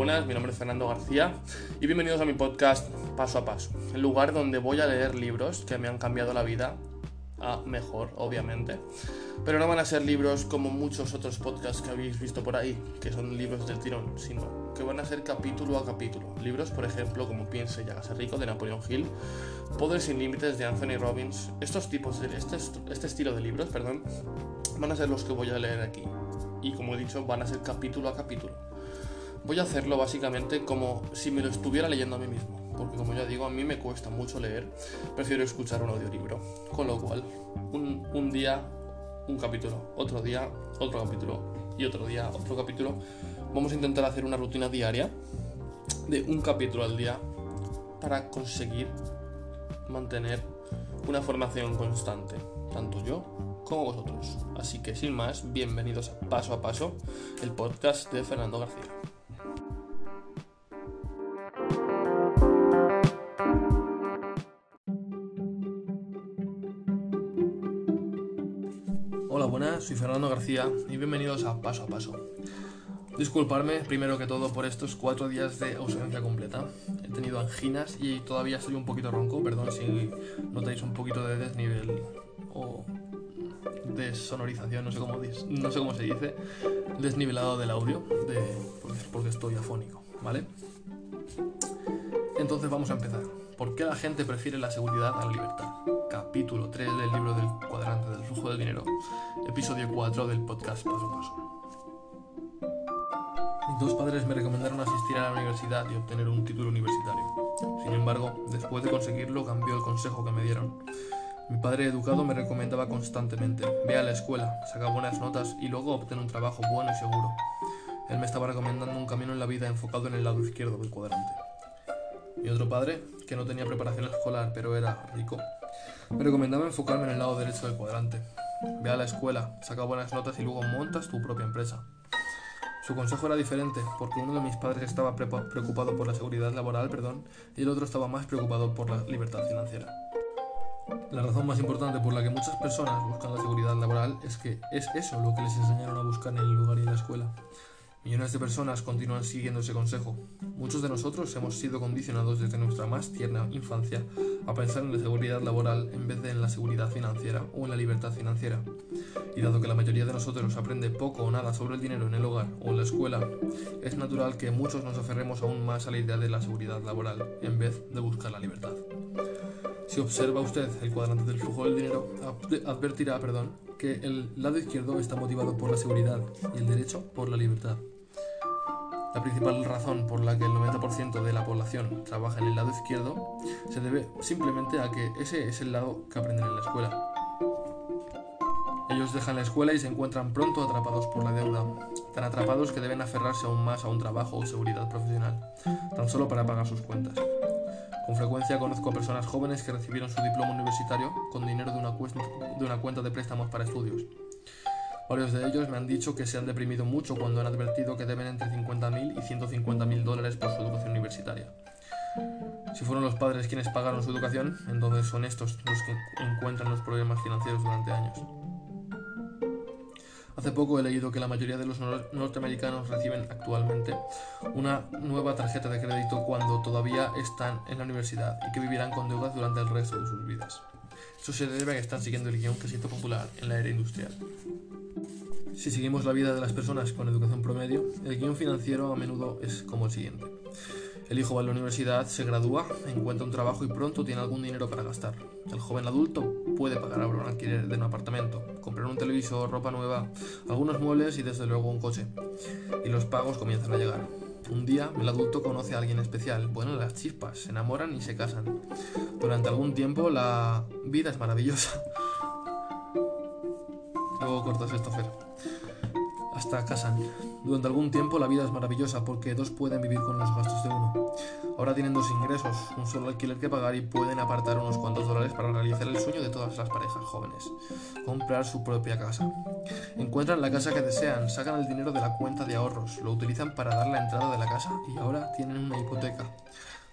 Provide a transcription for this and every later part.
buenas, mi nombre es Fernando García y bienvenidos a mi podcast Paso a Paso, el lugar donde voy a leer libros que me han cambiado la vida a mejor, obviamente. Pero no van a ser libros como muchos otros podcasts que habéis visto por ahí, que son libros del tirón, sino que van a ser capítulo a capítulo. Libros, por ejemplo, como Piense y hágase rico de Napoleon Hill, Poder sin límites de Anthony Robbins. Estos tipos de este, este estilo de libros, perdón, van a ser los que voy a leer aquí. Y como he dicho, van a ser capítulo a capítulo. Voy a hacerlo básicamente como si me lo estuviera leyendo a mí mismo, porque como ya digo, a mí me cuesta mucho leer, prefiero escuchar un audiolibro. Con lo cual, un, día un capítulo, otro día otro capítulo y otro día otro capítulo. Vamos a intentar hacer una rutina diaria de un capítulo al día para conseguir mantener una formación constante, tanto yo como vosotros. Así que sin más, bienvenidos a Paso a Paso, el podcast de Fernando García. Soy Fernando García y bienvenidos a Paso a Paso. Disculparme primero que todo por estos cuatro días de ausencia completa. He tenido anginas y todavía estoy un poquito ronco, perdón si notáis un poquito de desnivel o desonorización, no sé cómo, se dice, desnivelado del audio, porque estoy afónico, ¿vale? Entonces vamos a empezar. ¿Por qué la gente prefiere la seguridad a la libertad? Capítulo 3 del libro del cuadrante del flujo del dinero, episodio 4 del podcast Paso a Paso. Mis dos padres me recomendaron asistir a la universidad y obtener un título universitario. Sin embargo, después de conseguirlo cambió el consejo que me dieron. Mi padre educado me recomendaba constantemente, ve a la escuela, saca buenas notas y luego obtén un trabajo bueno y seguro. Él me estaba recomendando un camino en la vida enfocado en el lado izquierdo del cuadrante. Mi otro padre, que no tenía preparación escolar pero era rico, me recomendaba enfocarme en el lado derecho del cuadrante. Ve a la escuela, saca buenas notas y luego montas tu propia empresa. Su consejo era diferente, porque uno de mis padres estaba preocupado por la seguridad laboral, perdón, y el otro estaba más preocupado por la libertad financiera. La razón más importante por la que muchas personas buscan la seguridad laboral es que es eso lo que les enseñaron a buscar en el lugar y en la escuela. Millones de personas continúan siguiendo ese consejo. Muchos de nosotros hemos sido condicionados desde nuestra más tierna infancia a pensar en la seguridad laboral en vez de en la seguridad financiera o en la libertad financiera. Y dado que la mayoría de nosotros aprende poco o nada sobre el dinero en el hogar o en la escuela, es natural que muchos nos aferremos aún más a la idea de la seguridad laboral en vez de buscar la libertad. Si observa usted el cuadrante del flujo del dinero, advertirá perdón, que el lado izquierdo está motivado por la seguridad y el derecho por la libertad. La principal razón por la que el 90% de la población trabaja en el lado izquierdo se debe simplemente a que ese es el lado que aprenden en la escuela. Ellos dejan la escuela y se encuentran pronto atrapados por la deuda, tan atrapados que deben aferrarse aún más a un trabajo o seguridad profesional, tan solo para pagar sus cuentas. Con frecuencia conozco a personas jóvenes que recibieron su diploma universitario con dinero de una, de una cuenta de préstamos para estudios. Varios de ellos me han dicho que se han deprimido mucho cuando han advertido que deben entre 50.000 y 150.000 dólares por su educación universitaria. Si fueron los padres quienes pagaron su educación, entonces son estos los que encuentran los problemas financieros durante años. Hace poco he leído que la mayoría de los norteamericanos reciben actualmente una nueva tarjeta de crédito cuando todavía están en la universidad y que vivirán con deudas durante el resto de sus vidas. Eso se debe a que están siguiendo el guion que se hizo popular en la era industrial. Si seguimos la vida de las personas con educación promedio, el guion financiero a menudo es como el siguiente. El hijo va a la universidad, se gradúa, encuentra un trabajo y pronto tiene algún dinero para gastar. El joven adulto puede pagar ahora un alquiler de un apartamento, comprar un televisor, ropa nueva, algunos muebles y desde luego un coche. Y los pagos comienzan a llegar. Un día, el adulto conoce a alguien especial, bueno, las chispas, se enamoran y se casan. Durante algún tiempo la vida es maravillosa. Luego cortas esto, hasta casan. Durante algún tiempo la vida es maravillosa porque dos pueden vivir con los gastos de uno. Ahora tienen dos ingresos, un solo alquiler que pagar y pueden apartar unos cuantos dólares para realizar el sueño de todas las parejas jóvenes, comprar su propia casa. Encuentran la casa que desean, sacan el dinero de la cuenta de ahorros, lo utilizan para dar la entrada de la casa y ahora tienen una hipoteca.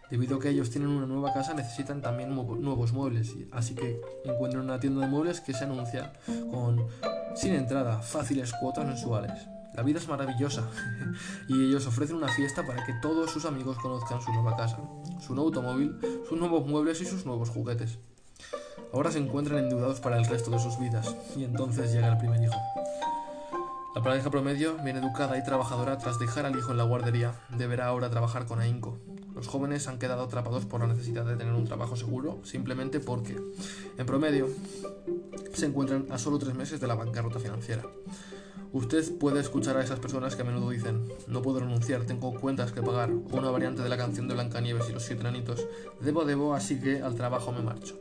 Debido a que ellos tienen una nueva casa, necesitan también nuevos muebles, así que encuentran una tienda de muebles que se anuncia con sin entrada, fáciles cuotas mensuales. La vida es maravillosa y ellos ofrecen una fiesta para que todos sus amigos conozcan su nueva casa, su nuevo automóvil, sus nuevos muebles y sus nuevos juguetes. Ahora se encuentran endeudados para el resto de sus vidas y entonces llega el primer hijo. La pareja promedio, bien educada y trabajadora, tras dejar al hijo en la guardería, deberá ahora trabajar con ahínco. Los jóvenes han quedado atrapados por la necesidad de tener un trabajo seguro simplemente porque, en promedio, se encuentran a solo tres meses de la bancarrota financiera. Usted puede escuchar a esas personas que a menudo dicen, no puedo renunciar, tengo cuentas que pagar, o una variante de la canción de Blancanieves y los siete anitos, debo, debo, así que al trabajo me marcho.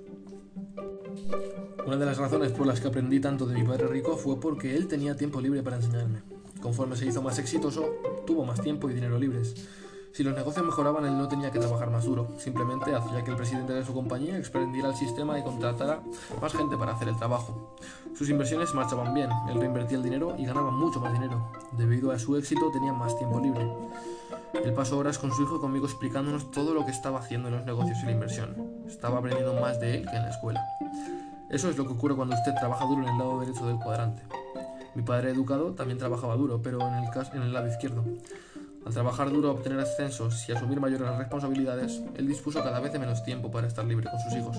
Una de las razones por las que aprendí tanto de mi padre rico fue porque él tenía tiempo libre para enseñarme. Conforme se hizo más exitoso, tuvo más tiempo y dinero libres. Si los negocios mejoraban, él no tenía que trabajar más duro, simplemente hacía que el presidente de su compañía expandiera el sistema y contratara más gente para hacer el trabajo. Sus inversiones marchaban bien, él reinvertía el dinero y ganaba mucho más dinero. Debido a su éxito tenía más tiempo libre. Él pasó horas con su hijo y conmigo explicándonos todo lo que estaba haciendo en los negocios y la inversión. Estaba aprendiendo más de él que en la escuela. Eso es lo que ocurre cuando usted trabaja duro en el lado derecho del cuadrante. Mi padre educado también trabajaba duro, pero en el, en el lado izquierdo. Al trabajar duro, obtener ascensos y asumir mayores responsabilidades, él dispuso cada vez de menos tiempo para estar libre con sus hijos.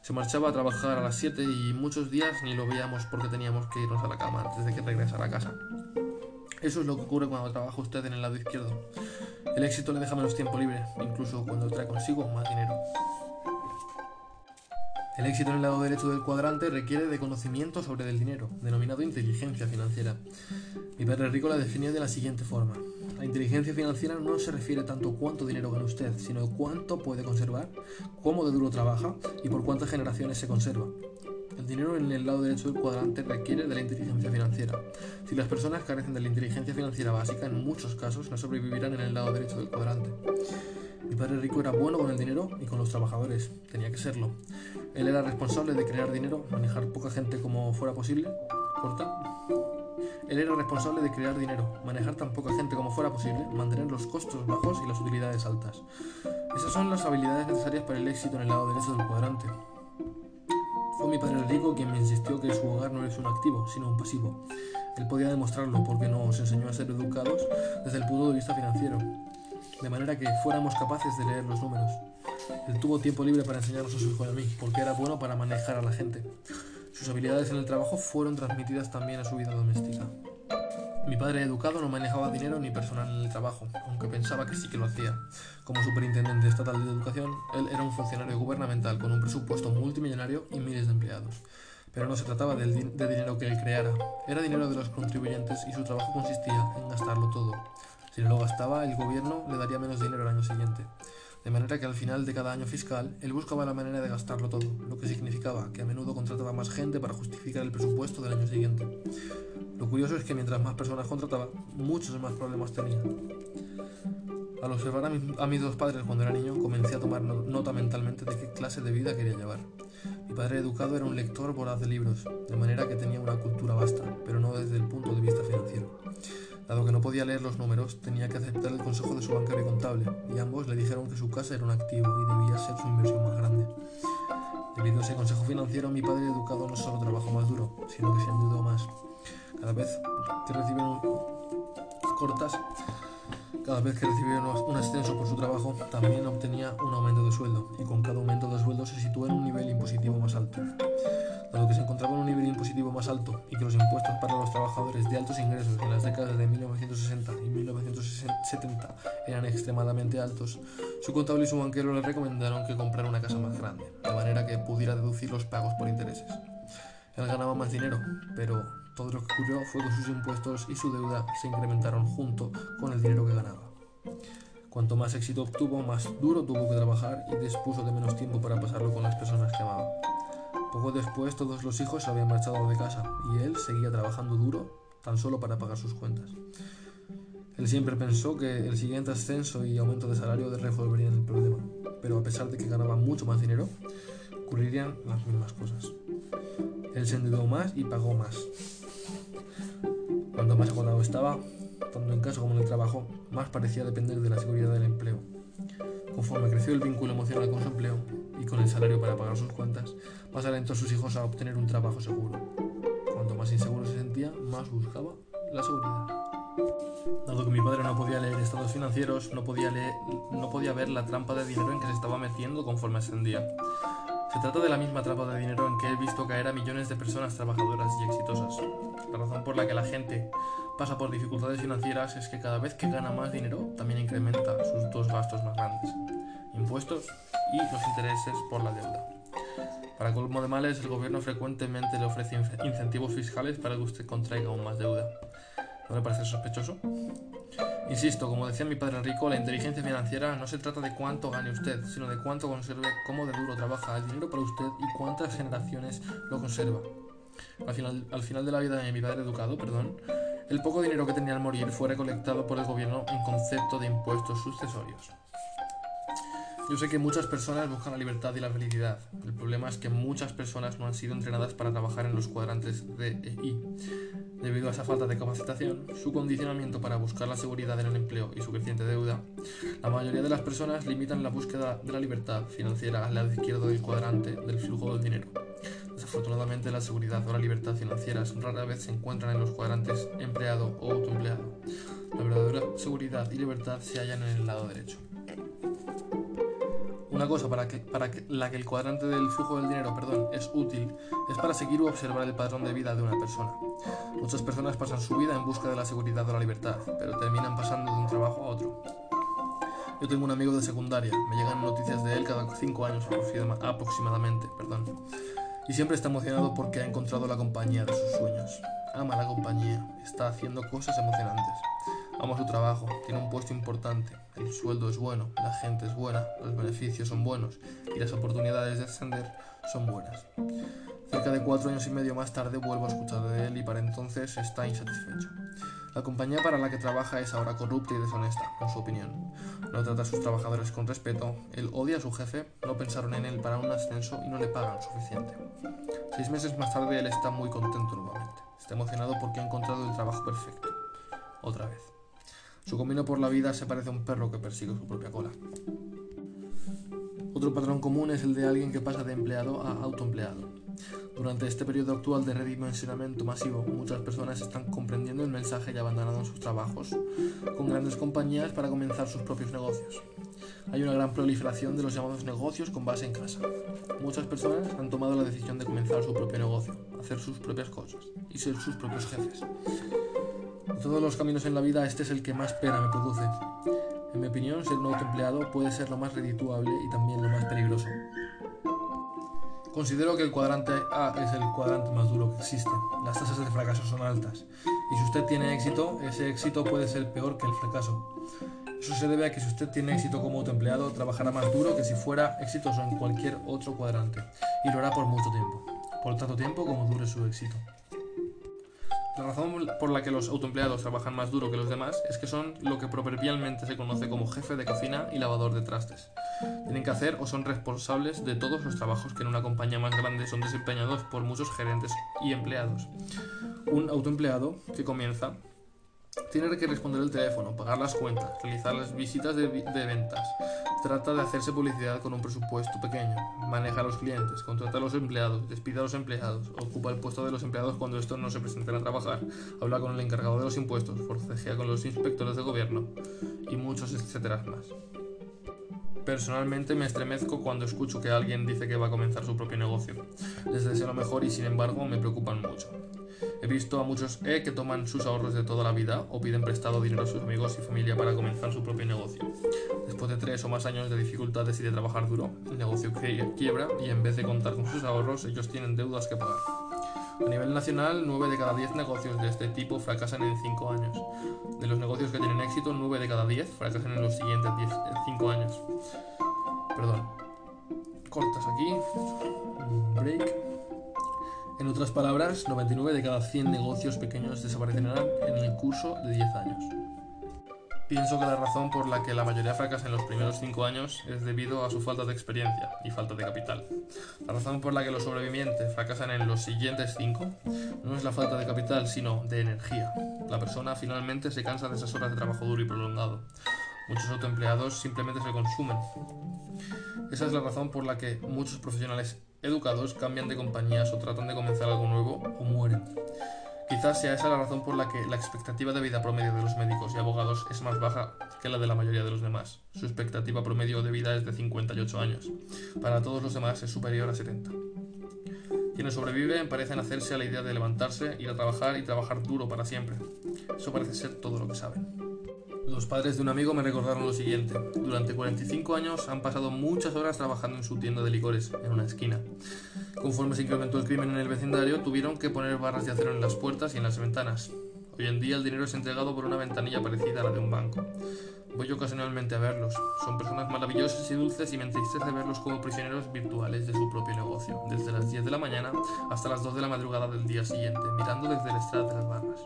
Se marchaba a trabajar a las 7 y muchos días ni lo veíamos porque teníamos que irnos a la cama antes de que regresara a casa. Eso es lo que ocurre cuando trabaja usted en el lado izquierdo. El éxito le deja menos tiempo libre, incluso cuando trae consigo más dinero. El éxito en el lado derecho del cuadrante requiere de conocimiento sobre el dinero, denominado inteligencia financiera. Mi padre rico la definió de la siguiente forma. La inteligencia financiera no se refiere tanto a cuánto dinero gana usted, sino cuánto puede conservar, cómo de duro trabaja y por cuántas generaciones se conserva. El dinero en el lado derecho del cuadrante requiere de la inteligencia financiera. Si las personas carecen de la inteligencia financiera básica, en muchos casos no sobrevivirán en el lado derecho del cuadrante. Mi padre rico era bueno con el dinero y con los trabajadores, tenía que serlo. Él era responsable de crear dinero, manejar poca gente como fuera posible. Corta. Él era responsable de crear dinero, manejar tan poca gente como fuera posible, mantener los costos bajos y las utilidades altas. Esas son las habilidades necesarias para el éxito en el lado derecho del cuadrante. Fue mi padre rico quien me insistió que su hogar no es un activo, sino un pasivo. Él podía demostrarlo porque nos enseñó a ser educados desde el punto de vista financiero de manera que fuéramos capaces de leer los números. Él tuvo tiempo libre para enseñarnos a su hijo y a mí, porque era bueno para manejar a la gente. Sus habilidades en el trabajo fueron transmitidas también a su vida doméstica. Mi padre educado no manejaba dinero ni personal en el trabajo, aunque pensaba que sí que lo hacía. Como superintendente estatal de educación, él era un funcionario gubernamental con un presupuesto multimillonario y miles de empleados. Pero no se trataba de, dinero que él creara, era dinero de los contribuyentes y su trabajo consistía en gastarlo todo. Si no lo gastaba, el gobierno le daría menos dinero el año siguiente. De manera que al final de cada año fiscal, él buscaba la manera de gastarlo todo, lo que significaba que a menudo contrataba más gente para justificar el presupuesto del año siguiente. Lo curioso es que mientras más personas contrataba, muchos más problemas tenía. Al observar a, mis dos padres cuando era niño, comencé a tomar nota mentalmente de qué clase de vida quería llevar. Mi padre educado era un lector voraz de libros, de manera que tenía una cultura vasta, pero no desde el punto de vista financiero. Dado que no podía leer los números, tenía que aceptar el consejo de su banquero y contable, y ambos le dijeron que su casa era un activo y debía ser su inversión más grande. Debido a ese consejo financiero, mi padre educado no solo trabajó más duro, sino que se endeudó más. Cada vez que recibieron cortas, cada vez que recibía un ascenso por su trabajo, también obtenía un aumento de sueldo, y con cada aumento de sueldo se sitúa en un nivel impositivo más alto dado que se impositivo más alto y que los impuestos para los trabajadores de altos ingresos en las décadas de 1960 y 1970 eran extremadamente altos, su contable y su banquero le recomendaron que comprara una casa más grande, de manera que pudiera deducir los pagos por intereses. Él ganaba más dinero, pero todo lo que ocurrió fue que sus impuestos y su deuda se incrementaron junto con el dinero que ganaba. Cuanto más éxito obtuvo, más duro tuvo que trabajar y dispuso de menos tiempo para pasarlo con las personas que amaba. Poco después todos los hijos se habían marchado de casa y él seguía trabajando duro tan solo para pagar sus cuentas. Él siempre pensó que el siguiente ascenso y aumento de salario resolverían el problema, pero a pesar de que ganaba mucho más dinero, ocurrirían las mismas cosas. Él se endeudó más y pagó más. Cuanto más agotado estaba, tanto en casa como en el trabajo, más parecía depender de la seguridad del empleo. Conforme creció el vínculo emocional con su empleo y con el salario para pagar sus cuentas, más alentó a sus hijos a obtener un trabajo seguro. Cuanto más inseguro se sentía, más buscaba la seguridad. Dado que mi padre no podía leer estados financieros, no podía, leer, no podía ver la trampa de dinero en que se estaba metiendo conforme ascendía. Se trata de la misma trampa de dinero en que he visto caer a millones de personas trabajadoras y exitosas. La razón por la que la gente pasa por dificultades financieras es que cada vez que gana más dinero también incrementa sus dos gastos más grandes, impuestos y los intereses por la deuda. Para colmo de males, el gobierno frecuentemente le ofrece incentivos fiscales para que usted contraiga aún más deuda. ¿No le parece sospechoso? Insisto, como decía mi padre rico, la inteligencia financiera no se trata de cuánto gane usted, sino de cuánto conserve, cómo de duro trabaja el dinero para usted y cuántas generaciones lo conserva. Al final, al final de la vida de mi padre educado, perdón, el poco dinero que tenía al morir fue recolectado por el gobierno en concepto de impuestos sucesorios. Yo sé que muchas personas buscan la libertad y la felicidad. El problema es que muchas personas no han sido entrenadas para trabajar en los cuadrantes D e I. Debido a esa falta de capacitación, su condicionamiento para buscar la seguridad en el empleo y su creciente deuda, la mayoría de las personas limitan la búsqueda de la libertad financiera al lado izquierdo del cuadrante del flujo del dinero. Desafortunadamente, la seguridad o la libertad financieras rara vez se encuentran en los cuadrantes empleado o autoempleado. La verdadera seguridad y libertad se hallan en el lado derecho. Una cosa para, que, para que, la que el cuadrante del flujo del dinero perdón, es útil es para seguir o observar el patrón de vida de una persona. Muchas personas pasan su vida en busca de la seguridad o la libertad, pero terminan pasando de un trabajo a otro. Yo tengo un amigo de secundaria, me llegan noticias de él cada cinco años aproximadamente, perdón, y siempre está emocionado porque ha encontrado la compañía de sus sueños. Ama la compañía, está haciendo cosas emocionantes. Ama su trabajo, tiene un puesto importante, el sueldo es bueno, la gente es buena, los beneficios son buenos y las oportunidades de ascender son buenas. Cerca de cuatro años y medio más tarde vuelvo a escuchar de él y para entonces está insatisfecho. La compañía para la que trabaja es ahora corrupta y deshonesta, en su opinión. No trata a sus trabajadores con respeto, él odia a su jefe, no pensaron en él para un ascenso y no le pagan suficiente. Seis meses más tarde él está muy contento nuevamente. Está emocionado porque ha encontrado el trabajo perfecto. Otra vez. Su camino por la vida se parece a un perro que persigue su propia cola. Otro patrón común es el de alguien que pasa de empleado a autoempleado. Durante este periodo actual de redimensionamiento masivo, muchas personas están comprendiendo el mensaje y abandonando sus trabajos con grandes compañías para comenzar sus propios negocios. Hay una gran proliferación de los llamados negocios con base en casa. Muchas personas han tomado la decisión de comenzar su propio negocio, hacer sus propias cosas y ser sus propios jefes. De todos los caminos en la vida, este es el que más pena me produce. En mi opinión, ser un autoempleado puede ser lo más redituable y también lo más peligroso. Considero que el cuadrante A es el cuadrante más duro que existe. Las tasas de fracaso son altas. Y si usted tiene éxito, ese éxito puede ser peor que el fracaso. Eso se debe a que si usted tiene éxito como autoempleado, trabajará más duro que si fuera exitoso en cualquier otro cuadrante. Y lo hará por mucho tiempo. Por tanto tiempo como dure su éxito. La razón por la que los autoempleados trabajan más duro que los demás es que son lo que proverbialmente se conoce como jefe de cocina y lavador de trastes. Tienen que hacer o son responsables de todos los trabajos que en una compañía más grande son desempeñados por muchos gerentes y empleados. Un autoempleado que comienza tiene que responder el teléfono, pagar las cuentas, realizar las visitas de, ventas. Trata de hacerse publicidad con un presupuesto pequeño. Maneja a los clientes, contrata a los empleados, despide a los empleados, ocupa el puesto de los empleados cuando estos no se presenten a trabajar, habla con el encargado de los impuestos, forcejea con los inspectores de gobierno y muchos etcétera más. Personalmente me estremezco cuando escucho que alguien dice que va a comenzar su propio negocio. Les deseo lo mejor y sin embargo me preocupan mucho. He visto a muchos E que toman sus ahorros de toda la vida o piden prestado dinero a sus amigos y familia para comenzar su propio negocio. Después de tres o más años de dificultades y de trabajar duro, el negocio quiebra y en vez de contar con sus ahorros, ellos tienen deudas que pagar. A nivel nacional, 9 de cada 10 negocios de este tipo fracasan en 5 años. De los negocios que tienen éxito, 9 de cada 10 fracasan en los siguientes 5 años. Perdón. Cortas aquí. Break. En otras palabras, 99 de cada 100 negocios pequeños desaparecerán en el curso de 10 años. Pienso que la razón por la que la mayoría fracasa en los primeros 5 años es debido a su falta de experiencia y falta de capital. La razón por la que los sobrevivientes fracasan en los siguientes 5 no es la falta de capital, sino de energía. La persona finalmente se cansa de esas horas de trabajo duro y prolongado. Muchos autoempleados simplemente se consumen. Esa es la razón por la que muchos profesionales educados cambian de compañías o tratan de comenzar algo nuevo o mueren. Quizás sea esa la razón por la que la expectativa de vida promedio de los médicos y abogados es más baja que la de la mayoría de los demás. Su expectativa promedio de vida es de 58 años. Para todos los demás es superior a 70. Quienes sobreviven parecen hacerse a la idea de levantarse, ir a trabajar y trabajar duro para siempre. Eso parece ser todo lo que saben. Los padres de un amigo me recordaron lo siguiente. Durante 45 años han pasado muchas horas trabajando en su tienda de licores, en una esquina. Conforme se incrementó el crimen en el vecindario, tuvieron que poner barras de acero en las puertas y en las ventanas. Hoy en día el dinero es entregado por una ventanilla parecida a la de un banco. Voy ocasionalmente a verlos. Son personas maravillosas y dulces y me entristece verlos como prisioneros virtuales de su propio negocio, desde las 10 de la mañana hasta las 2 de la madrugada del día siguiente, mirando desde el estrado de las barras.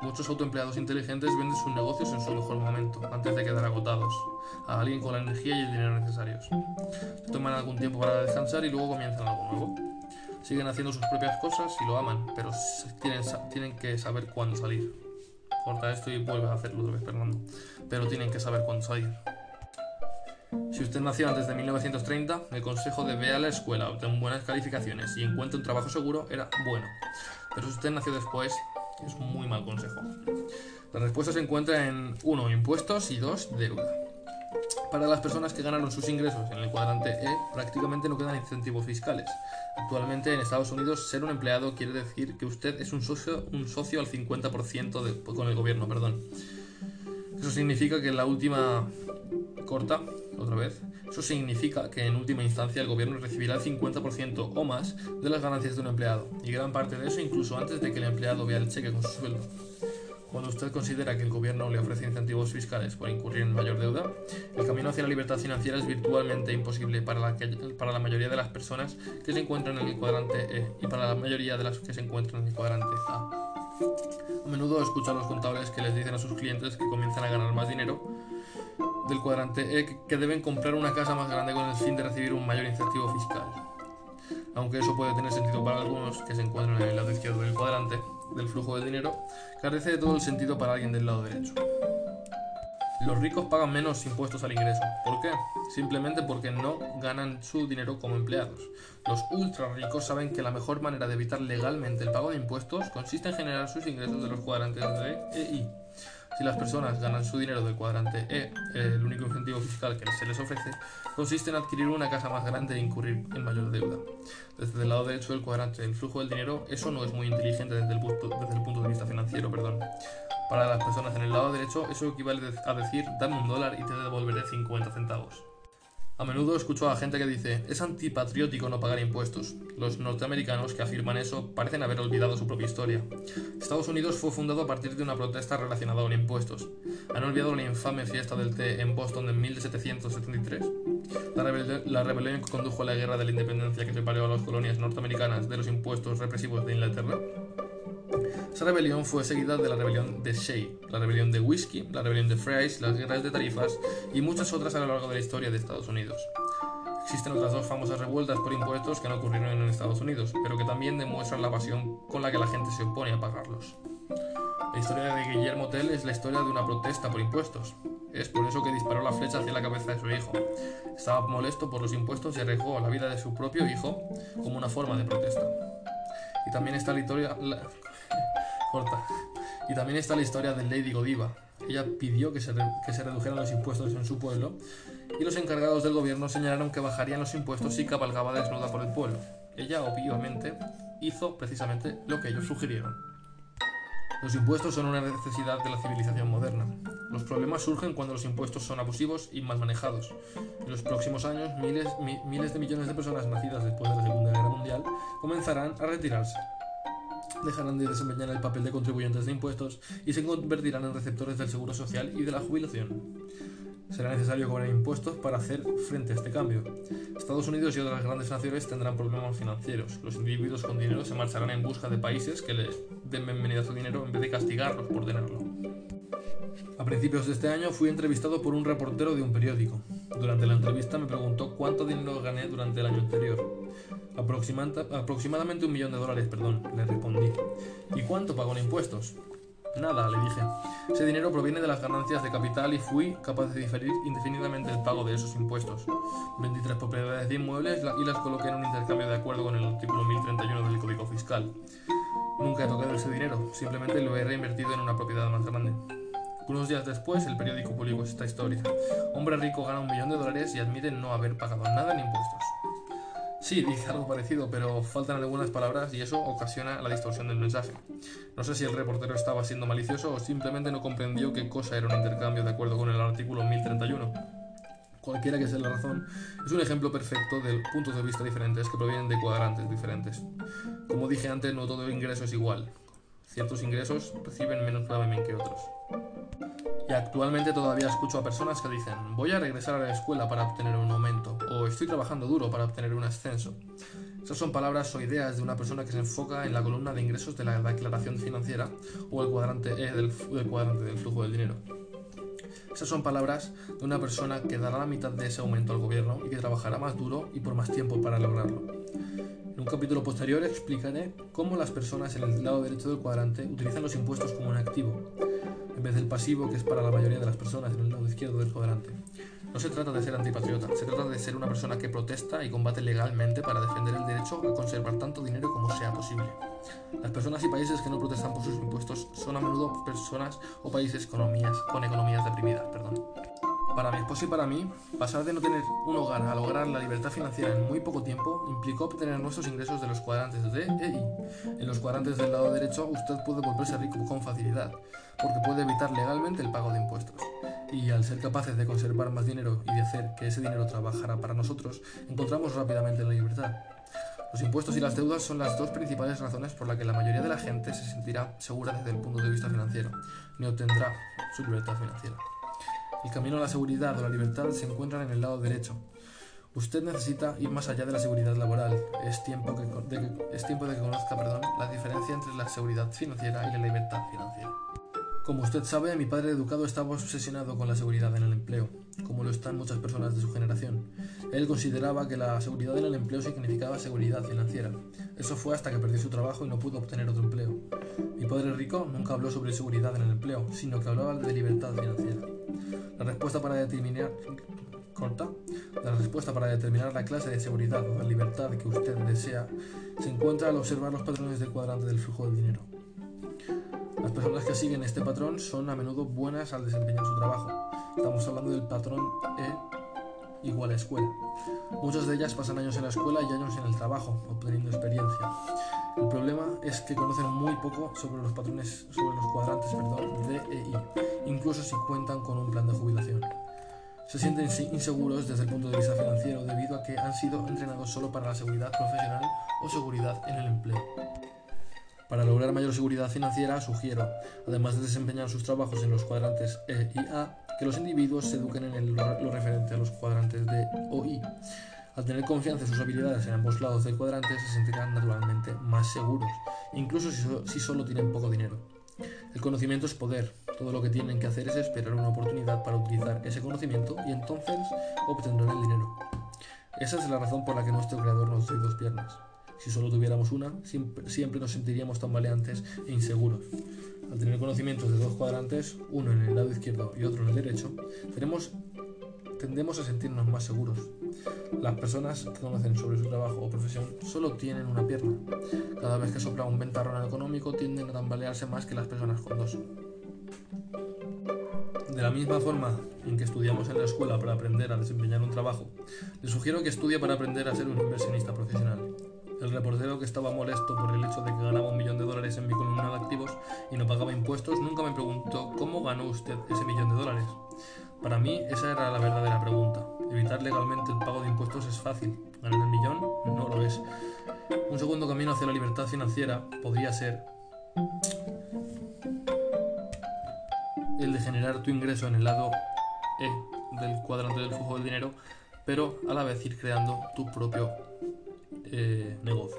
Muchos autoempleados inteligentes venden sus negocios en su mejor momento, antes de quedar agotados, a alguien con la energía y el dinero necesarios. Se toman algún tiempo para descansar y luego comienzan algo nuevo. Siguen haciendo sus propias cosas y lo aman, pero tienen, tienen que saber cuándo salir. Corta esto y vuelve a hacerlo otra vez, Fernando. Pero tienen que saber cuándo salir. Si usted nació antes de 1930, el consejo de ve la escuela, obtener buenas calificaciones y encuentre un trabajo seguro era bueno. Pero si usted nació después, es muy mal consejo. La respuesta se encuentra en 1. Impuestos y 2. Deuda. Para las personas que ganaron sus ingresos en el cuadrante E, prácticamente no quedan incentivos fiscales. Actualmente en Estados Unidos ser un empleado quiere decir que usted es un socio, un socio al 50% con el gobierno, perdón. Eso significa que en la última corta, otra vez, eso significa que en última instancia el gobierno recibirá el 50% o más de las ganancias de un empleado, y gran parte de eso incluso antes de que el empleado vea el cheque con su sueldo. Cuando usted considera que el gobierno le ofrece incentivos fiscales por incurrir en mayor deuda, el camino hacia la libertad financiera es virtualmente imposible para la, para la mayoría de las personas que se encuentran en el cuadrante E y para la mayoría de las que se encuentran en el cuadrante A. A menudo escucho a los contables que les dicen a sus clientes que comienzan a ganar más dinero del cuadrante E que deben comprar una casa más grande con el fin de recibir un mayor incentivo fiscal. Aunque eso puede tener sentido para algunos que se encuentran en el lado izquierdo del cuadrante, del flujo del dinero, carece de todo el sentido para alguien del lado derecho. Los ricos pagan menos impuestos al ingreso. ¿Por qué? Simplemente porque no ganan su dinero como empleados. Los ultra ricos saben que la mejor manera de evitar legalmente el pago de impuestos consiste en generar sus ingresos de los cuadrantes de E y I. Si las personas ganan su dinero del cuadrante E, el único incentivo fiscal que se les ofrece consiste en adquirir una casa más grande e incurrir en mayor deuda. Desde el lado derecho del cuadrante del flujo del dinero, eso no es muy inteligente desde el punto, desde el punto de vista financiero, perdón. Para las personas en el lado derecho, eso equivale a decir, dame un dólar y te devolveré 50 centavos. A menudo escucho a gente que dice, es antipatriótico no pagar impuestos. Los norteamericanos que afirman eso parecen haber olvidado su propia historia. Estados Unidos fue fundado a partir de una protesta relacionada con impuestos. ¿Han olvidado la infame fiesta del té en Boston en 1773? La, la rebelión que condujo a la guerra de la independencia que separó a las colonias norteamericanas de los impuestos represivos de Inglaterra? Esa rebelión fue seguida de la rebelión de Shea, la rebelión de Whisky, la rebelión de Fries, las guerras de tarifas y muchas otras a lo largo de la historia de Estados Unidos. Existen otras dos famosas revueltas por impuestos que no ocurrieron en Estados Unidos, pero que también demuestran la pasión con la que la gente se opone a pagarlos. La historia de Guillermo Tell es la historia de una protesta por impuestos. Es por eso que disparó la flecha hacia la cabeza de su hijo. Estaba molesto por los impuestos y arriesgó la vida de su propio hijo como una forma de protesta. Y también está la historia, Y también está la historia de Lady Godiva. Ella pidió que se, redujeran los impuestos en su pueblo y los encargados del gobierno señalaron que bajarían los impuestos si cabalgaba desnuda por el pueblo. Ella, obviamente, hizo precisamente lo que ellos sugirieron. Los impuestos son una necesidad de la civilización moderna. Los problemas surgen cuando los impuestos son abusivos y mal manejados. En los próximos años, miles de millones de personas nacidas después de la Segunda Guerra Mundial comenzarán a retirarse dejarán de desempeñar el papel de contribuyentes de impuestos y se convertirán en receptores del seguro social y de la jubilación. Será necesario cobrar impuestos para hacer frente a este cambio. Estados Unidos y otras grandes naciones tendrán problemas financieros. Los individuos con dinero se marcharán en busca de países que les den bienvenida a su dinero en vez de castigarlos por tenerlo. A principios de este año fui entrevistado por un reportero de un periódico. Durante la entrevista me preguntó cuánto dinero gané durante el año anterior aproximadamente un millón de dólares, perdón, le respondí. ¿Y cuánto pagó en impuestos? Nada, le dije. Ese dinero proviene de las ganancias de capital y fui capaz de diferir indefinidamente el pago de esos impuestos. Vendí tres propiedades de inmuebles y las coloqué en un intercambio de acuerdo con el artículo 1031 del Código Fiscal. Nunca he tocado ese dinero, simplemente lo he reinvertido en una propiedad más grande. Unos días después, el periódico publicó esta historia. Hombre rico gana un millón de dólares y admite no haber pagado nada en impuestos. Sí, dije algo parecido, pero faltan algunas palabras y eso ocasiona la distorsión del mensaje. No sé si el reportero estaba siendo malicioso o simplemente no comprendió qué cosa era un intercambio de acuerdo con el artículo 1031. Cualquiera que sea la razón, es un ejemplo perfecto de puntos de vista diferentes que provienen de cuadrantes diferentes. Como dije antes, no todo ingreso es igual. Ciertos ingresos reciben menos gravemente que otros. Y actualmente todavía escucho a personas que dicen, voy a regresar a la escuela para obtener un aumento, o estoy trabajando duro para obtener un ascenso. Esas son palabras o ideas de una persona que se enfoca en la columna de ingresos de la declaración financiera o el cuadrante E del, flujo del dinero. Esas son palabras de una persona que dará la mitad de ese aumento al gobierno y que trabajará más duro y por más tiempo para lograrlo. En un capítulo posterior explicaré cómo las personas en el lado derecho del cuadrante utilizan los impuestos como un activo, en vez del pasivo que es para la mayoría de las personas en el lado izquierdo del cuadrante. No se trata de ser antipatriota, se trata de ser una persona que protesta y combate legalmente para defender el derecho a conservar tanto dinero como sea posible. Las personas y países que no protestan por sus impuestos son a menudo personas o países economías, con economías deprimidas. Perdón. Para mi esposa y para mí, pasar de no tener un hogar a lograr la libertad financiera en muy poco tiempo implicó obtener nuestros ingresos de los cuadrantes D e I. En los cuadrantes del lado derecho usted puede volverse rico con facilidad, porque puede evitar legalmente el pago de impuestos. Y al ser capaces de conservar más dinero y de hacer que ese dinero trabajara para nosotros, encontramos rápidamente la libertad. Los impuestos y las deudas son las dos principales razones por las que la mayoría de la gente se sentirá segura desde el punto de vista financiero, ni obtendrá su libertad financiera. El camino a la seguridad o la libertad se encuentran en el lado derecho. Usted necesita ir más allá de la seguridad laboral. Es tiempo, de, de que conozca perdón, la diferencia entre la seguridad financiera y la libertad financiera. Como usted sabe, mi padre educado estaba obsesionado con la seguridad en el empleo, como lo están muchas personas de su generación. Él consideraba que la seguridad en el empleo significaba seguridad financiera. Eso fue hasta que perdió su trabajo y no pudo obtener otro empleo. Mi padre rico nunca habló sobre seguridad en el empleo, sino que hablaba de libertad financiera. La respuesta para determinar corta, la respuesta para determinar la clase de seguridad o de libertad que usted desea se encuentra al observar los patrones del cuadrante del flujo del dinero. Las personas que siguen este patrón son a menudo buenas al desempeñar su trabajo. Estamos hablando del patrón E igual a escuela. Muchas de ellas pasan años en la escuela y años en el trabajo, obteniendo experiencia. El problema es que conocen muy poco sobre los patrones, sobre los cuadrantes, perdón, D e I, incluso si cuentan con un plan de jubilación. Se sienten inseguros desde el punto de vista financiero debido a que han sido entrenados solo para la seguridad profesional o seguridad en el empleo. Para lograr mayor seguridad financiera, sugiero, además de desempeñar sus trabajos en los cuadrantes E y A, que los individuos se eduquen en lo referente a los cuadrantes D o I. Al tener confianza en sus habilidades en ambos lados del cuadrante, se sentirán naturalmente más seguros, incluso si, solo tienen poco dinero. El conocimiento es poder. Todo lo que tienen que hacer es esperar una oportunidad para utilizar ese conocimiento y entonces obtendrán el dinero. Esa es la razón por la que nuestro creador nos dio dos piernas. Si solo tuviéramos una, siempre, nos sentiríamos tambaleantes e inseguros. Al tener conocimientos de dos cuadrantes, uno en el lado izquierdo y otro en el derecho, tendemos a sentirnos más seguros. Las personas que conocen sobre su trabajo o profesión solo tienen una pierna. Cada vez que sopla un ventarrón económico tienden a tambalearse más que las personas con dos. De la misma forma en que estudiamos en la escuela para aprender a desempeñar un trabajo, le sugiero que estudie para aprender a ser un inversionista profesional. El reportero que estaba molesto por el hecho de que ganaba un millón de dólares en mi columna de activos y no pagaba impuestos nunca me preguntó cómo ganó usted ese millón de dólares. Para mí esa era la verdadera pregunta. Evitar legalmente el pago de impuestos es fácil. Ganar el millón no lo es. Un segundo camino hacia la libertad financiera podría ser el de generar tu ingreso en el lado E del cuadrante del flujo del dinero, pero a la vez ir creando tu propio eh, negocio.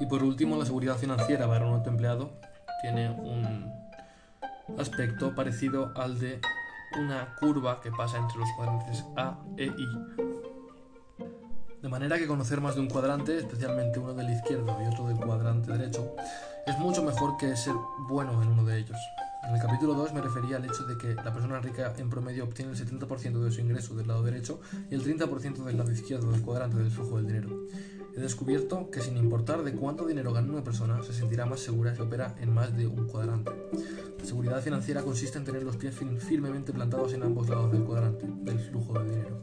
Y por último, la seguridad financiera para un autoempleado tiene un aspecto parecido al de una curva que pasa entre los cuadrantes A e I. De manera que conocer más de un cuadrante, especialmente uno del izquierdo y otro del cuadrante derecho, es mucho mejor que ser bueno en uno de ellos. En el capítulo 2 me refería al hecho de que la persona rica en promedio obtiene el 70% de su ingreso del lado derecho y el 30% del lado izquierdo del cuadrante del flujo del dinero. He descubierto que sin importar de cuánto dinero gane una persona, se sentirá más segura si opera en más de un cuadrante. La seguridad financiera consiste en tener los pies firmemente plantados en ambos lados del cuadrante, del flujo de dinero.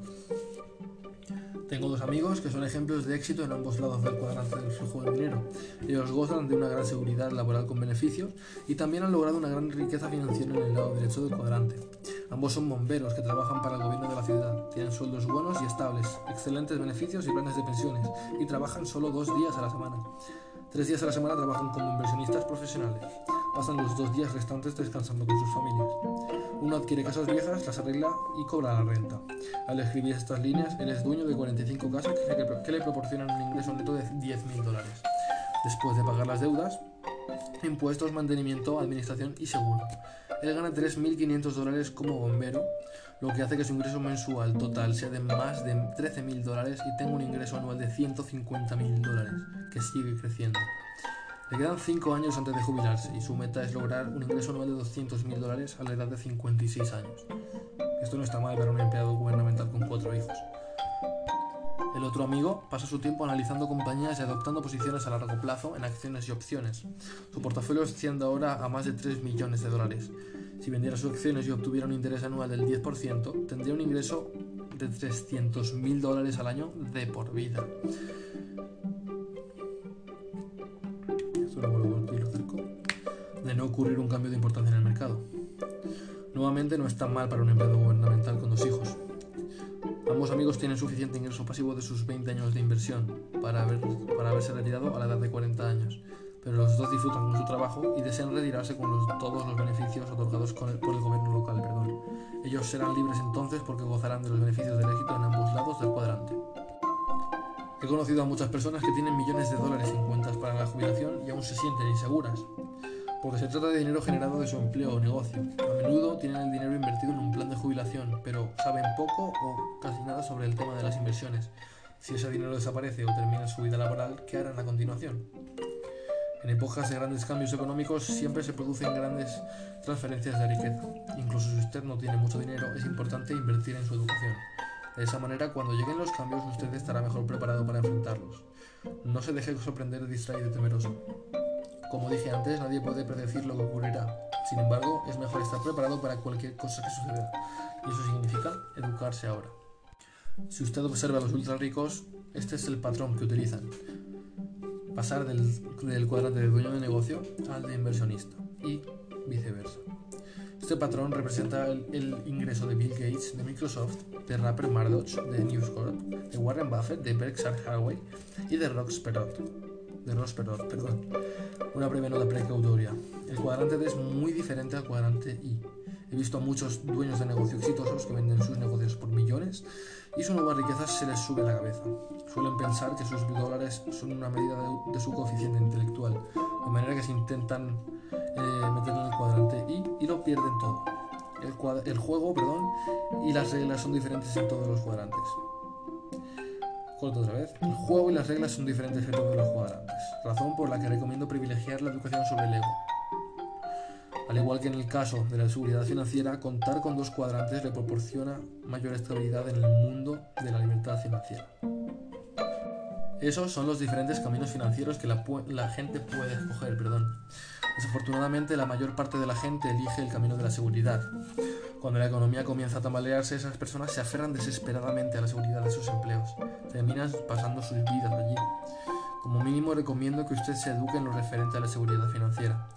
Tengo dos amigos que son ejemplos de éxito en ambos lados del cuadrante del flujo de dinero. Ellos gozan de una gran seguridad laboral con beneficios y también han logrado una gran riqueza financiera en el lado derecho del cuadrante. Ambos son bomberos que trabajan para el gobierno de la ciudad, tienen sueldos buenos y estables, excelentes beneficios y planes de pensiones, y trabajan solo dos días a la semana. Tres días a la semana trabajan como inversionistas profesionales. Pasan los dos días restantes descansando con sus familias. Uno adquiere casas viejas, las arregla y cobra la renta. Al escribir estas líneas, él es dueño de 45 casas que, le proporcionan un ingreso neto de 10.000 dólares. Después de pagar las deudas, impuestos, mantenimiento, administración y seguro. Él gana 3.500 dólares como bombero, lo que hace que su ingreso mensual total sea de más de 13.000 dólares y tenga un ingreso anual de 150.000 dólares, que sigue creciendo. Le quedan 5 años antes de jubilarse y su meta es lograr un ingreso anual de 200.000 dólares a la edad de 56 años. Esto no está mal para un empleado gubernamental con 4 hijos. El otro amigo pasa su tiempo analizando compañías y adoptando posiciones a largo plazo en acciones y opciones. Su portafolio asciende ahora a más de 3 millones de dólares. Si vendiera sus acciones y obtuviera un interés anual del 10%, tendría un ingreso de 300.000 dólares al año de por vida. Ocurrir un cambio de importancia en el mercado. Nuevamente no está mal para un empleado gubernamental con dos hijos. Ambos amigos tienen suficiente ingreso pasivo de sus 20 años de inversión para, haber, para haberse retirado a la edad de 40 años, pero los dos disfrutan con su trabajo y desean retirarse con todos los beneficios otorgados por el gobierno local. Perdón. Ellos serán libres entonces porque gozarán de los beneficios del éxito en ambos lados del cuadrante. He conocido a muchas personas que tienen millones de dólares en cuentas para la jubilación y aún se sienten inseguras, porque se trata de dinero generado de su empleo o negocio. A menudo tienen el dinero invertido en un plan de jubilación, pero saben poco o casi nada sobre el tema de las inversiones. Si ese dinero desaparece o termina su vida laboral, ¿qué harán a continuación? En épocas de grandes cambios económicos siempre se producen grandes transferencias de riqueza. Incluso si usted no tiene mucho dinero, es importante invertir en su educación. De esa manera, cuando lleguen los cambios, usted estará mejor preparado para enfrentarlos. No se deje sorprender, distraído y temeroso. Como dije antes, nadie puede predecir lo que ocurrirá. Sin embargo, es mejor estar preparado para cualquier cosa que suceda. Y eso significa educarse ahora. Si usted observa a los ultra ricos, este es el patrón que utilizan. Pasar del, cuadrante de dueño de negocio al de inversionista y viceversa. Este patrón representa el, ingreso de Bill Gates de Microsoft, de Rapper Murdoch de News Corp, de Warren Buffett de Berkshire Hathaway y de Ross Perot. De Ross Perot, perdón. Una breve nota precautoria. El cuadrante D es muy diferente al cuadrante I. He visto a muchos dueños de negocio exitosos que venden sus negocios por millones y su nueva riqueza se les sube a la cabeza. Suelen pensar que sus dólares son una medida de, de su coeficiente intelectual, de manera que se intentan eh, meter en el cuadrante y, y lo pierden todo. El, el, juego perdón, y las reglas son diferentes en todos los cuadrantes. Otra vez. El juego y las reglas son diferentes en todos los cuadrantes, razón por la que recomiendo privilegiar la educación sobre el ego. Al igual que en el caso de la seguridad financiera, contar con dos cuadrantes le proporciona mayor estabilidad en el mundo de la libertad financiera. Esos son los diferentes caminos financieros que la, la gente puede escoger. Perdón. Desafortunadamente, la mayor parte de la gente elige el camino de la seguridad. Cuando la economía comienza a tambalearse, esas personas se aferran desesperadamente a la seguridad de sus empleos. Terminan pasando sus vidas allí. Como mínimo, recomiendo que usted se eduque en lo referente a la seguridad financiera,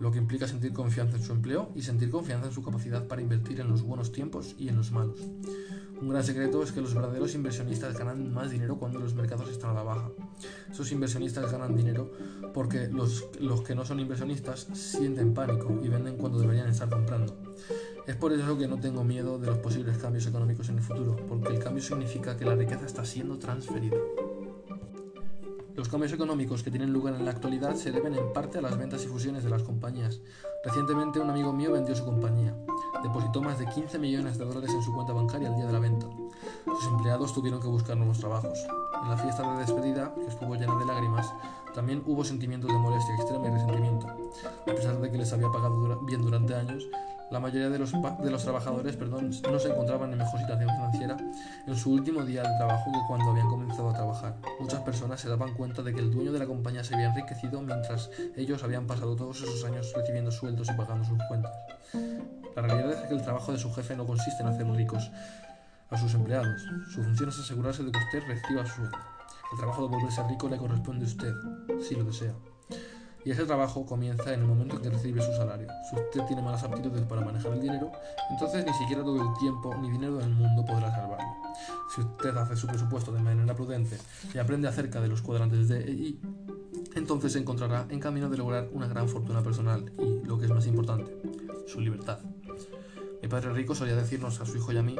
lo que implica sentir confianza en su empleo y sentir confianza en su capacidad para invertir en los buenos tiempos y en los malos. Un gran secreto es que los verdaderos inversionistas ganan más dinero cuando los mercados están a la baja. Esos inversionistas ganan dinero porque los, los que no son inversionistas sienten pánico y venden cuando deberían estar comprando. Es por eso que no tengo miedo de los posibles cambios económicos en el futuro, porque el cambio significa que la riqueza está siendo transferida. Los cambios económicos que tienen lugar en la actualidad se deben en parte a las ventas y fusiones de las compañías. Recientemente un amigo mío vendió su compañía. Depositó más de 15 millones de dólares en su cuenta bancaria el día de la venta. Sus empleados tuvieron que buscar nuevos trabajos. En la fiesta de despedida, que estuvo llena de lágrimas, también hubo sentimientos de molestia extrema y resentimiento. A pesar de que les había pagado bien durante años, La mayoría de los, de los trabajadores perdón, no se encontraban en mejor situación financiera en su último día de trabajo que cuando habían comenzado a trabajar. Muchas personas se daban cuenta de que el dueño de la compañía se había enriquecido mientras ellos habían pasado todos esos años recibiendo sueldos y pagando sus cuentas. La realidad es que el trabajo de su jefe no consiste en hacer ricos a sus empleados. Su función es asegurarse de que usted reciba su sueldo. El trabajo de volverse rico le corresponde a usted, si lo desea y ese trabajo comienza en el momento en que recibe su salario. Si usted tiene malas aptitudes para manejar el dinero, entonces ni siquiera todo el tiempo ni dinero del mundo podrá salvarlo. Si usted hace su presupuesto de manera prudente y aprende acerca de los cuadrantes de EI, entonces se encontrará en camino de lograr una gran fortuna personal y, lo que es más importante, su libertad. Mi padre rico solía decirnos a su hijo y a mí,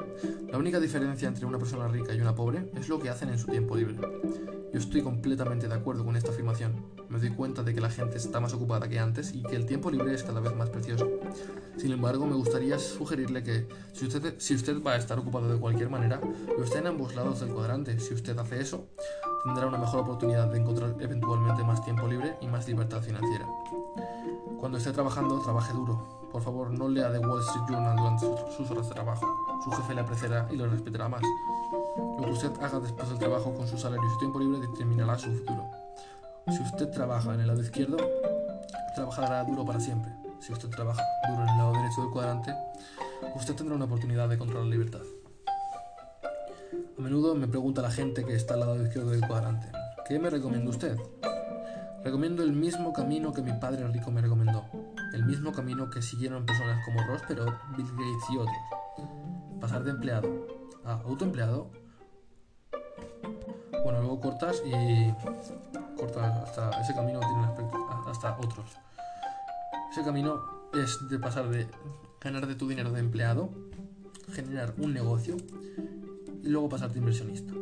la única diferencia entre una persona rica y una pobre es lo que hacen en su tiempo libre. Yo estoy completamente de acuerdo con esta afirmación. Me doy cuenta de que la gente está más ocupada que antes y que el tiempo libre es cada vez más precioso. Sin embargo, me gustaría sugerirle que si usted, va a estar ocupado de cualquier manera, lo está en ambos lados del cuadrante. Si usted hace eso, tendrá una mejor oportunidad de encontrar eventualmente más tiempo libre y más libertad financiera. Cuando esté trabajando, trabaje duro. Por favor, no lea The Wall Street Journal durante sus horas de trabajo. Su jefe le apreciará y lo respetará más. Lo que usted haga después del trabajo con su salario y su tiempo libre determinará su futuro. Si usted trabaja en el lado izquierdo, trabajará duro para siempre. Si usted trabaja duro en el lado derecho del cuadrante, usted tendrá una oportunidad de encontrar la libertad. A menudo me pregunta la gente que está al lado izquierdo del cuadrante, ¿qué me recomienda usted? Recomiendo el mismo camino que mi padre rico me recomendó, el mismo camino que siguieron personas como Ross Perot, Bill Gates y otros. Pasar de empleado a autoempleado bueno, luego cortas y cortas hasta ese camino tiene aspecto, hasta otros. Ese camino es de pasar de ganar de tu dinero de empleado, generar un negocio y luego pasarte inversionista.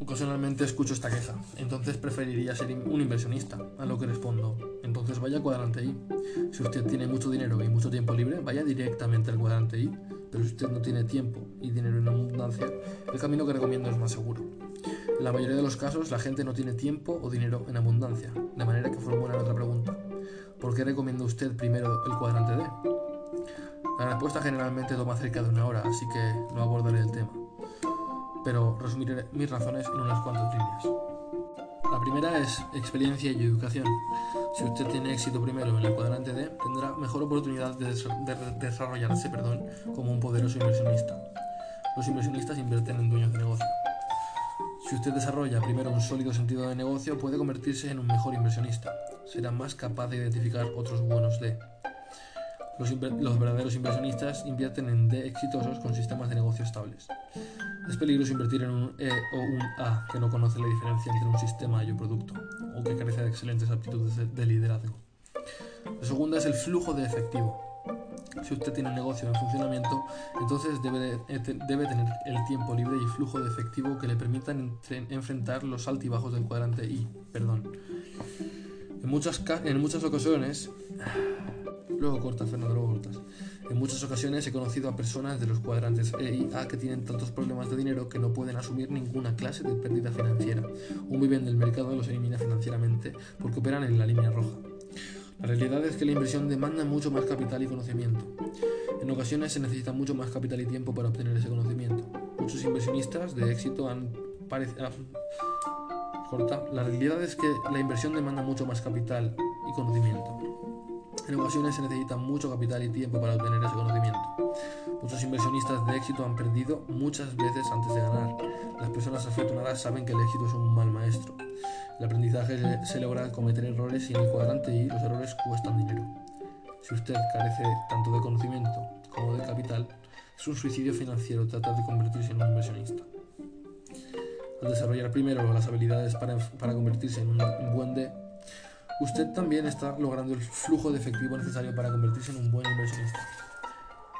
Ocasionalmente escucho esta queja, entonces preferiría ser un inversionista, a lo que respondo, entonces vaya cuadrante I. Si usted tiene mucho dinero y mucho tiempo libre, vaya directamente al cuadrante I pero si usted no tiene tiempo y dinero en abundancia, el camino que recomiendo es más seguro. En la mayoría de los casos, la gente no tiene tiempo o dinero en abundancia, de manera que formula otra pregunta. ¿Por qué recomienda usted primero el cuadrante D? La respuesta generalmente toma cerca de una hora, así que no abordaré el tema. Pero resumiré mis razones en unas cuantas líneas. La primera es experiencia y educación. Si usted tiene éxito primero en el cuadrante D, tendrá mejor oportunidad de, desarrollarse perdón, como un poderoso inversionista. Los inversionistas invierten en dueños de negocio. Si usted desarrolla primero un sólido sentido de negocio, puede convertirse en un mejor inversionista. Será más capaz de identificar otros buenos D. Los, verdaderos inversionistas invierten en D exitosos con sistemas de negocio estables. Es peligroso invertir en un E o un A que no conoce la diferencia entre un sistema y un producto, o que carece de excelentes aptitudes de, liderazgo. La segunda es el flujo de efectivo. Si usted tiene un negocio en funcionamiento, entonces debe, debe tener el tiempo libre y flujo de efectivo que le permitan enfrentar los altibajos del cuadrante I. Perdón. En muchas, en muchas ocasiones... Luego cortas, Fernando, luego cortas. En muchas ocasiones he conocido a personas de los cuadrantes E y A que tienen tantos problemas de dinero que no pueden asumir ninguna clase de pérdida financiera. Un viven del mercado los elimina financieramente porque operan en la línea roja. La realidad es que la inversión demanda mucho más capital y conocimiento. En ocasiones se necesita mucho más capital y tiempo para obtener ese conocimiento. Muchos inversionistas de éxito han parecido... Corta. La realidad es que la inversión demanda mucho más capital y conocimiento. En ocasiones se necesita mucho capital y tiempo para obtener ese conocimiento. Muchos inversionistas de éxito han perdido muchas veces antes de ganar. Las personas afortunadas saben que el éxito es un mal maestro. El aprendizaje se logra cometer errores en el cuadrante y los errores cuestan dinero. Si usted carece tanto de conocimiento como de capital, es un suicidio financiero tratar de convertirse en un inversionista. Al desarrollar primero las habilidades para, para convertirse en un buen de usted también está logrando el flujo de efectivo necesario para convertirse en un buen inversionista.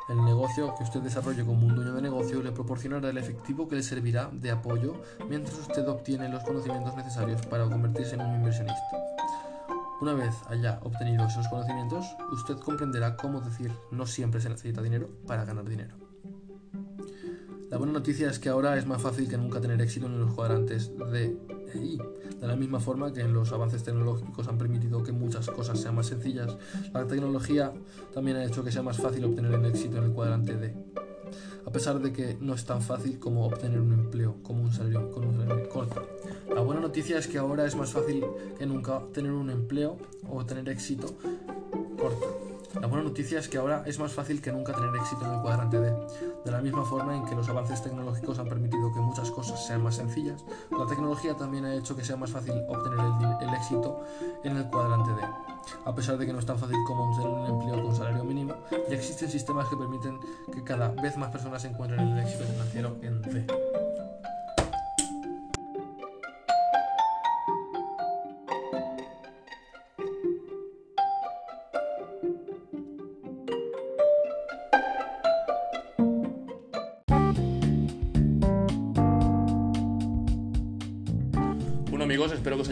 El negocio que usted desarrolle como un dueño de negocio le proporcionará el efectivo que le servirá de apoyo mientras usted obtiene los conocimientos necesarios para convertirse en un inversionista. Una vez haya obtenido esos conocimientos, usted comprenderá cómo decir no siempre se necesita dinero para ganar dinero. La buena noticia es que ahora es más fácil que nunca tener éxito en los cuadrantes de e I. De la misma forma que en los avances tecnológicos han permitido que muchas cosas sean más sencillas, la tecnología también ha hecho que sea más fácil obtener el éxito en el cuadrante D. A pesar de que no es tan fácil como obtener un empleo, como un salario, con un salario corto. La buena noticia es que ahora es más fácil que nunca tener un empleo o tener éxito corto. La buena noticia es que ahora es más fácil que nunca tener éxito en el cuadrante D. De la misma forma en que los avances tecnológicos han permitido que muchas cosas sean más sencillas, la tecnología también ha hecho que sea más fácil obtener el, éxito en el cuadrante D. A pesar de que no es tan fácil como obtener un empleo con salario mínimo, ya existen sistemas que permiten que cada vez más personas encuentren el éxito financiero en D.